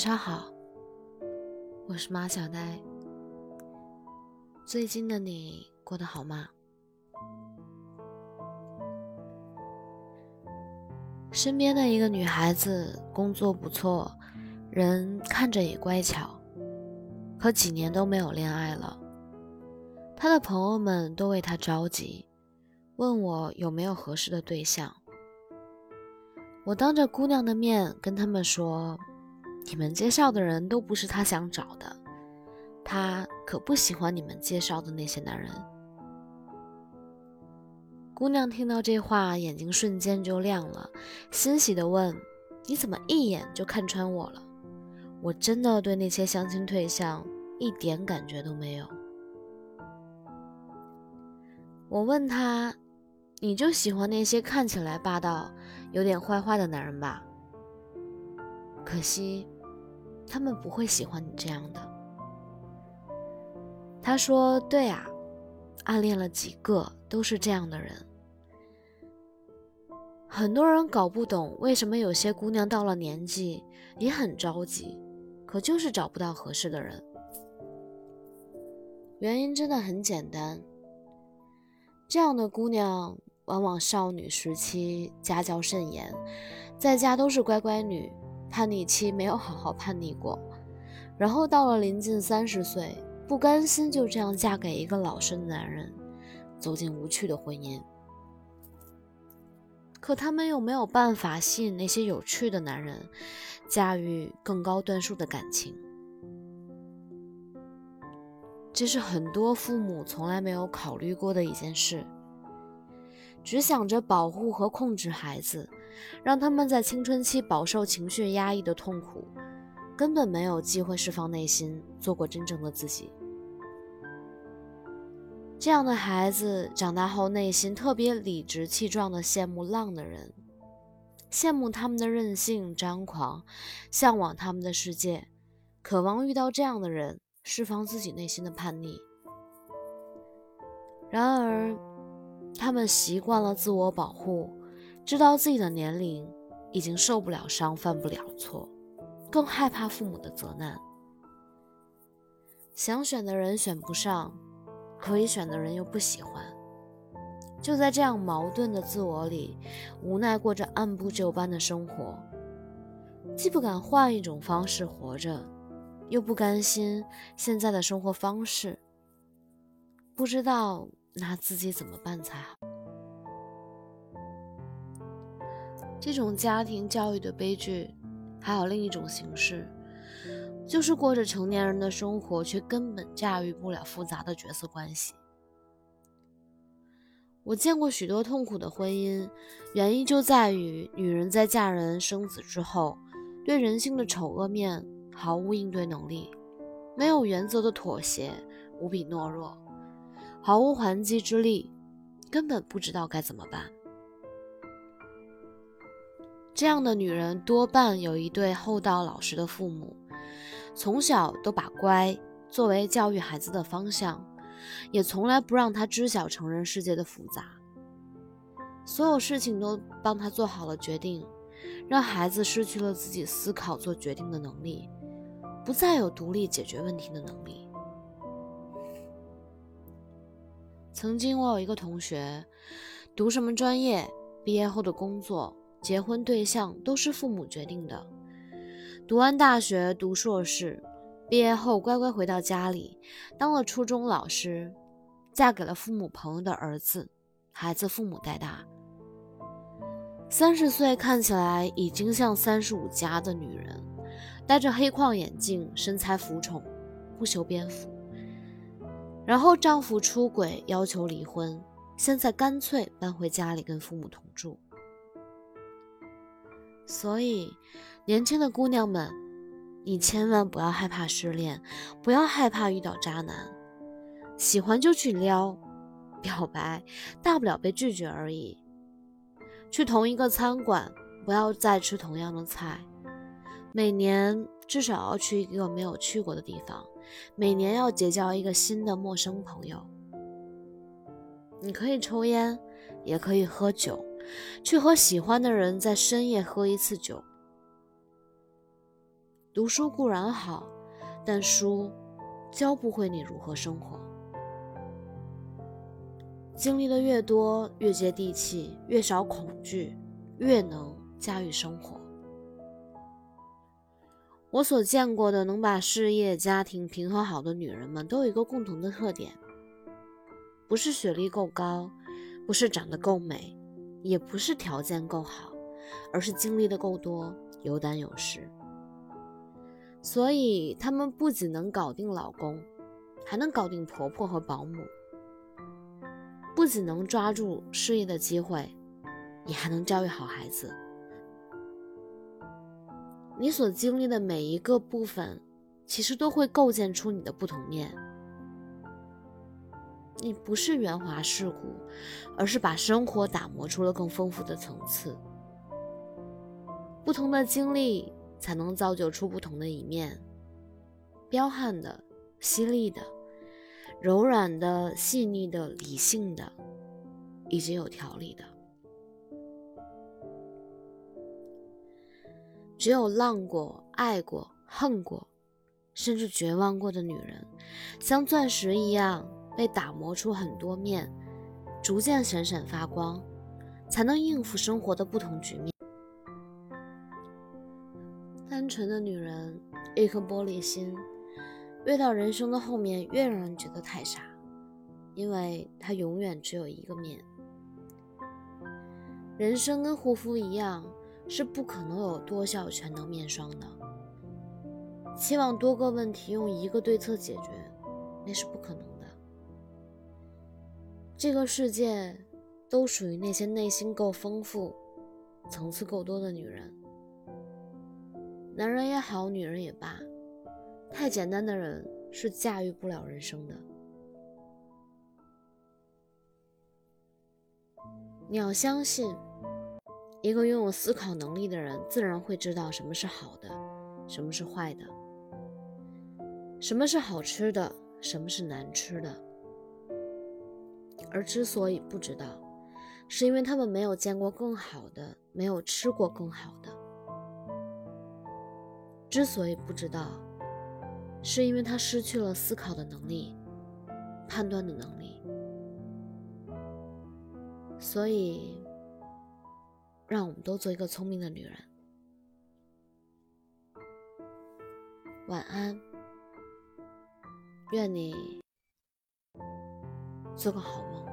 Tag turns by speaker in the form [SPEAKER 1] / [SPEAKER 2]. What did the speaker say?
[SPEAKER 1] 晚上好，我是马小呆。最近的你过得好吗？身边的一个女孩子工作不错，人看着也乖巧，可几年都没有恋爱了。她的朋友们都为她着急，问我有没有合适的对象。我当着姑娘的面跟他们说。你们介绍的人都不是他想找的，他可不喜欢你们介绍的那些男人。姑娘听到这话，眼睛瞬间就亮了，欣喜地问：“你怎么一眼就看穿我了？我真的对那些相亲对象一点感觉都没有。”我问他：“你就喜欢那些看起来霸道、有点坏坏的男人吧？”可惜，他们不会喜欢你这样的。他说：“对啊，暗恋了几个都是这样的人。很多人搞不懂为什么有些姑娘到了年纪也很着急，可就是找不到合适的人。原因真的很简单，这样的姑娘往往少女时期家教甚严，在家都是乖乖女。”叛逆期没有好好叛逆过，然后到了临近三十岁，不甘心就这样嫁给一个老实的男人，走进无趣的婚姻。可他们又没有办法吸引那些有趣的男人，驾驭更高段数的感情。这是很多父母从来没有考虑过的一件事，只想着保护和控制孩子。让他们在青春期饱受情绪压抑的痛苦，根本没有机会释放内心，做过真正的自己。这样的孩子长大后，内心特别理直气壮地羡慕浪的人，羡慕他们的任性张狂，向往他们的世界，渴望遇到这样的人，释放自己内心的叛逆。然而，他们习惯了自我保护。知道自己的年龄已经受不了伤，犯不了错，更害怕父母的责难。想选的人选不上，可以选的人又不喜欢，就在这样矛盾的自我里，无奈过着按部就班的生活，既不敢换一种方式活着，又不甘心现在的生活方式，不知道那自己怎么办才好。这种家庭教育的悲剧，还有另一种形式，就是过着成年人的生活，却根本驾驭不了复杂的角色关系。我见过许多痛苦的婚姻，原因就在于女人在嫁人生子之后，对人性的丑恶面毫无应对能力，没有原则的妥协，无比懦弱，毫无还击之力，根本不知道该怎么办。这样的女人多半有一对厚道老实的父母，从小都把乖作为教育孩子的方向，也从来不让他知晓成人世界的复杂。所有事情都帮他做好了决定，让孩子失去了自己思考做决定的能力，不再有独立解决问题的能力。曾经我有一个同学，读什么专业，毕业后的工作。结婚对象都是父母决定的。读完大学，读硕士，毕业后乖乖回到家里，当了初中老师，嫁给了父母朋友的儿子，孩子父母带大。三十岁看起来已经像三十五加的女人，戴着黑框眼镜，身材浮肿，不修边幅。然后丈夫出轨，要求离婚，现在干脆搬回家里跟父母同住。所以，年轻的姑娘们，你千万不要害怕失恋，不要害怕遇到渣男，喜欢就去撩，表白，大不了被拒绝而已。去同一个餐馆，不要再吃同样的菜。每年至少要去一个没有去过的地方，每年要结交一个新的陌生朋友。你可以抽烟，也可以喝酒。去和喜欢的人在深夜喝一次酒，读书固然好，但书教不会你如何生活。经历的越多，越接地气，越少恐惧，越能驾驭生活。我所见过的能把事业、家庭平衡好的女人们，都有一个共同的特点：不是学历够高，不是长得够美，也不是条件够好，而是经历的够多，有胆有识。所以，她们不仅能搞定老公，还能搞定婆婆和保姆；不仅能抓住事业的机会，也还能教育好孩子。你所经历的每一个部分，其实都会构建出你的不同面。你不是圆滑世故，而是把生活打磨出了更丰富的层次。不同的经历，才能造就出不同的一面：彪悍的、犀利的、柔软的、细腻的、理性的，以及有条理的。只有浪过、爱过、恨过，甚至绝望过的女人，像钻石一样被打磨出很多面，逐渐闪闪发光，才能应付生活的不同局面。单纯的女人，一颗玻璃心，越到人生的后面，越让人觉得太傻，因为她永远只有一个面。人生跟护肤一样。是不可能有多效全能面霜的。期望多个问题用一个对策解决，那是不可能的。这个世界都属于那些内心够丰富、层次够多的女人。男人也好，女人也罢，太简单的人是驾驭不了人生的。你要相信。一个拥有思考能力的人，自然会知道什么是好的，什么是坏的，什么是好吃的，什么是难吃的。而之所以不知道，是因为他们没有见过更好的，没有吃过更好的。之所以不知道，是因为他失去了思考的能力，判断的能力。所以。让我们都做一个聪明的女人。晚安，愿你做个好梦。